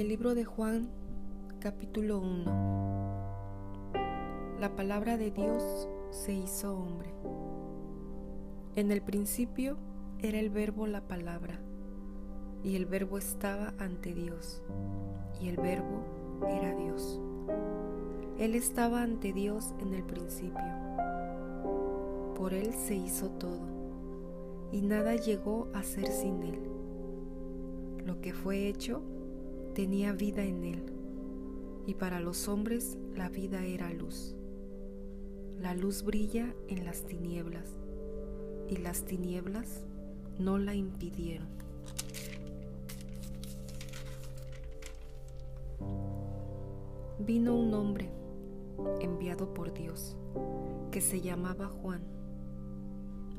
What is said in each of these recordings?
Del libro de Juan, capítulo 1. La palabra de Dios se hizo hombre. En el principio era el verbo la palabra, y el verbo estaba ante Dios, y el verbo era Dios. Él estaba ante Dios en el principio. Por Él se hizo todo, y nada llegó a ser sin Él. Lo que fue hecho tenía vida en Él, y para los hombres la vida era luz. La luz brilla en las tinieblas, y las tinieblas no la impidieron. Vino un hombre enviado por Dios, que se llamaba Juan.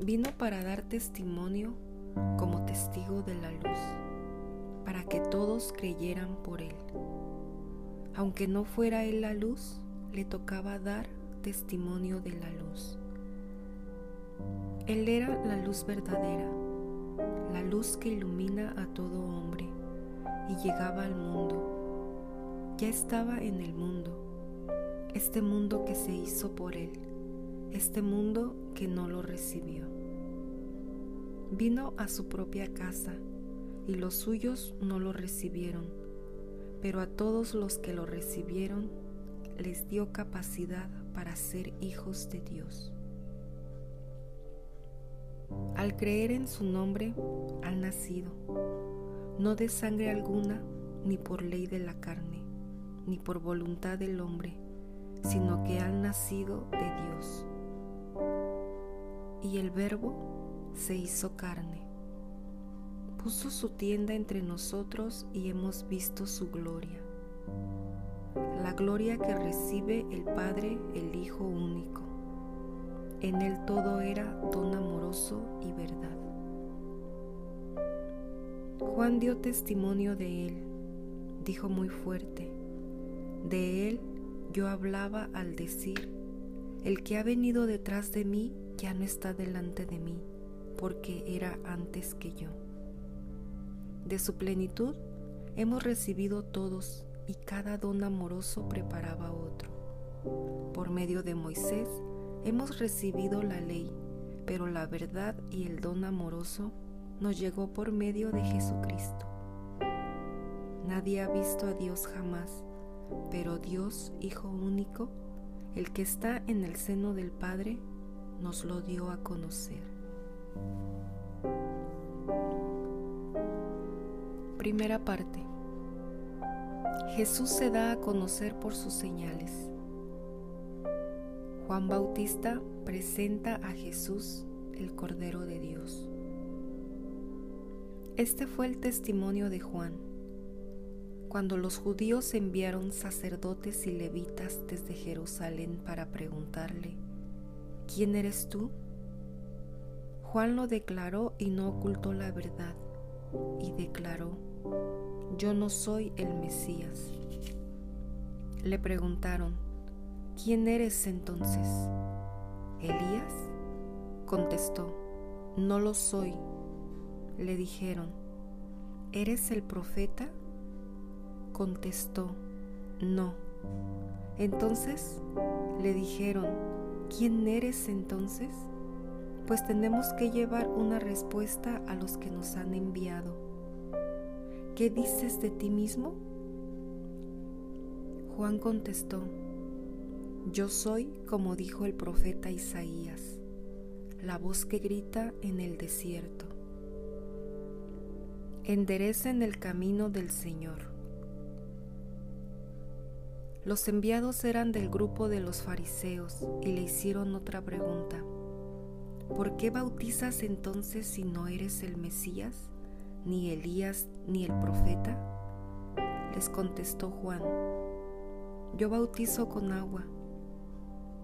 Vino para dar testimonio como testigo de la luz, para que todos creyeran por él. Aunque no fuera él la luz, le tocaba dar testimonio de la luz. Él era la luz verdadera, la luz que ilumina a todo hombre y llegaba al mundo. Ya estaba en el mundo este mundo que se hizo por Él, este mundo que no lo recibió. Vino a su propia casa y los suyos no lo recibieron, pero a todos los que lo recibieron les dio capacidad para ser hijos de Dios. Al creer en su nombre han nacido, no de sangre alguna, ni por ley de la carne, ni por voluntad del hombre, sino que han nacido de Dios. Y el Verbo se hizo carne, puso su tienda entre nosotros y hemos visto su gloria, la gloria que recibe el Padre, el Hijo único. En él todo era don amoroso y verdad. Juan dio testimonio de él, dijo muy fuerte, de él yo hablaba al decir, el que ha venido detrás de mí ya no está delante de mí, porque era antes que yo. De su plenitud hemos recibido todos y cada don amoroso preparaba otro. Por medio de Moisés hemos recibido la ley, pero la verdad y el don amoroso nos llegó por medio de Jesucristo. Nadie ha visto a Dios jamás pero Dios, Hijo único, el que está en el seno del Padre, nos lo dio a conocer. Primera parte. Jesús se da a conocer por sus señales. Juan Bautista presenta a Jesús, el Cordero de Dios. Este fue el testimonio de Juan cuando los judíos enviaron sacerdotes y levitas desde Jerusalén para preguntarle, ¿quién eres tú? Juan lo declaró y no ocultó la verdad, y declaró, yo no soy el Mesías. Le preguntaron, ¿quién eres entonces? Elías contestó, no lo soy. Le dijeron, ¿eres el profeta? contestó, no. Entonces le dijeron, ¿quién eres entonces? Pues tenemos que llevar una respuesta a los que nos han enviado. ¿Qué dices de ti mismo? Juan contestó, yo soy como dijo el profeta Isaías, la voz que grita en el desierto. Enderecen el camino del Señor los enviados eran del grupo de los fariseos y le hicieron otra pregunta. ¿Por qué bautizas entonces si no eres el Mesías, ni Elías, ni el profeta? Les contestó Juan, yo bautizo con agua,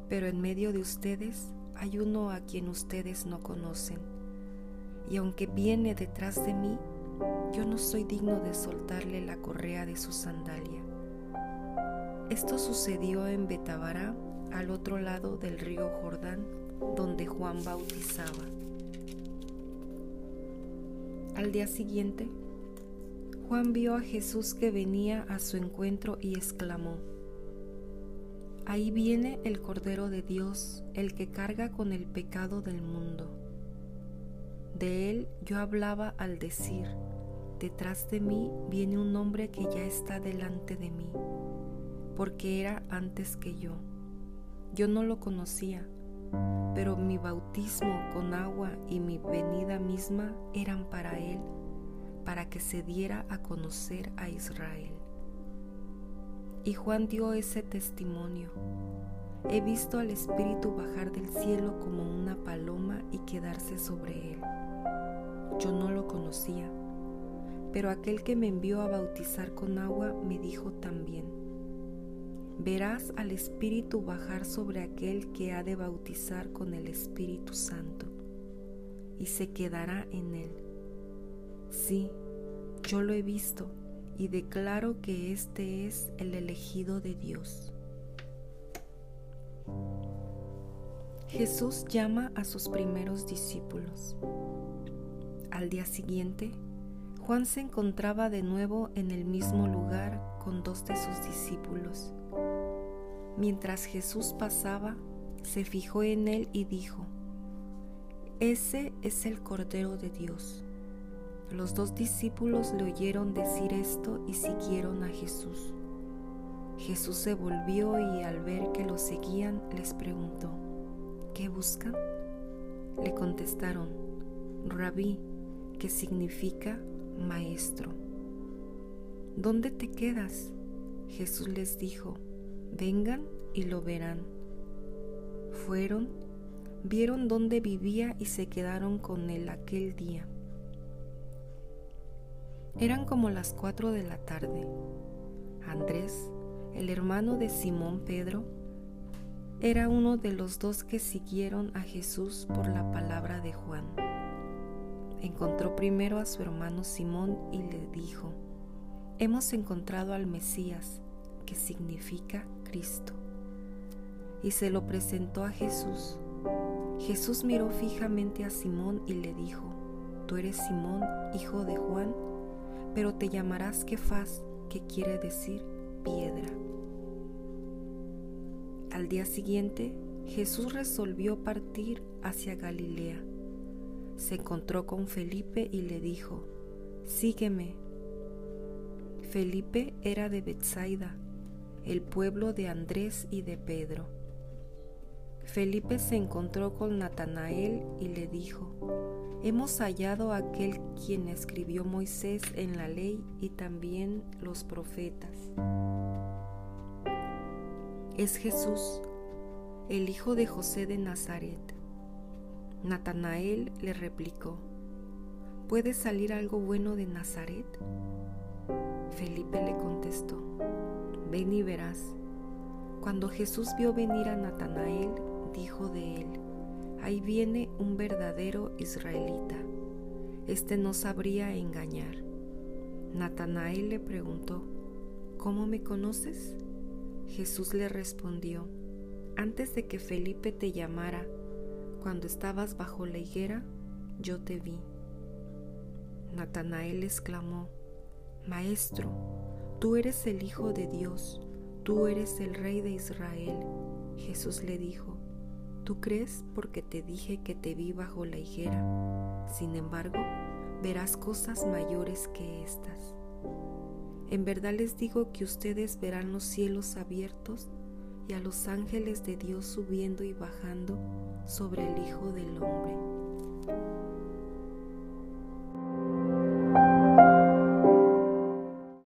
pero en medio de ustedes hay uno a quien ustedes no conocen, y aunque viene detrás de mí, yo no soy digno de soltarle la correa de su sandalia. Esto sucedió en Betabara, al otro lado del río Jordán, donde Juan bautizaba. Al día siguiente, Juan vio a Jesús que venía a su encuentro y exclamó, Ahí viene el Cordero de Dios, el que carga con el pecado del mundo. De él yo hablaba al decir, detrás de mí viene un hombre que ya está delante de mí, porque era antes que yo. Yo no lo conocía, pero mi bautismo con agua y mi venida misma eran para él, para que se diera a conocer a Israel. Y Juan dio ese testimonio. He visto al Espíritu bajar del cielo como una paloma y quedarse sobre él. Yo no lo conocía, pero aquel que me envió a bautizar con agua me dijo también, verás al Espíritu bajar sobre aquel que ha de bautizar con el Espíritu Santo, y se quedará en él. Sí, yo lo he visto y declaro que este es el elegido de Dios. Jesús llama a sus primeros discípulos. Al día siguiente, Juan se encontraba de nuevo en el mismo lugar con dos de sus discípulos. Mientras Jesús pasaba, se fijó en él y dijo, Ese es el Cordero de Dios. Los dos discípulos le oyeron decir esto y siguieron a Jesús. Jesús se volvió y al ver que lo seguían les preguntó, ¿qué buscan? Le contestaron, Rabí, que significa maestro. ¿Dónde te quedas? Jesús les dijo, vengan y lo verán. Fueron, vieron dónde vivía y se quedaron con él aquel día. Eran como las cuatro de la tarde. Andrés, el hermano de Simón Pedro, era uno de los dos que siguieron a Jesús por la palabra de Juan. Encontró primero a su hermano Simón y le dijo, Hemos encontrado al Mesías, que significa Cristo. Y se lo presentó a Jesús. Jesús miró fijamente a Simón y le dijo, Tú eres Simón, hijo de Juan, pero te llamarás Kefas, que quiere decir piedra. Al día siguiente, Jesús resolvió partir hacia Galilea. Se encontró con Felipe y le dijo, Sígueme. Felipe era de Bethsaida, el pueblo de Andrés y de Pedro. Felipe se encontró con Natanael y le dijo, Hemos hallado a aquel quien escribió Moisés en la ley y también los profetas. Es Jesús, el hijo de José de Nazaret. Natanael le replicó, ¿puede salir algo bueno de Nazaret? Felipe le contestó, ven y verás. Cuando Jesús vio venir a Natanael, dijo de él, ahí viene un verdadero israelita. Este no sabría engañar. Natanael le preguntó, ¿cómo me conoces? Jesús le respondió, antes de que Felipe te llamara, cuando estabas bajo la higuera, yo te vi. Natanael exclamó, Maestro, tú eres el Hijo de Dios, tú eres el Rey de Israel. Jesús le dijo, Tú crees porque te dije que te vi bajo la higuera. Sin embargo, verás cosas mayores que estas. En verdad les digo que ustedes verán los cielos abiertos y a los ángeles de Dios subiendo y bajando sobre el Hijo del Hombre.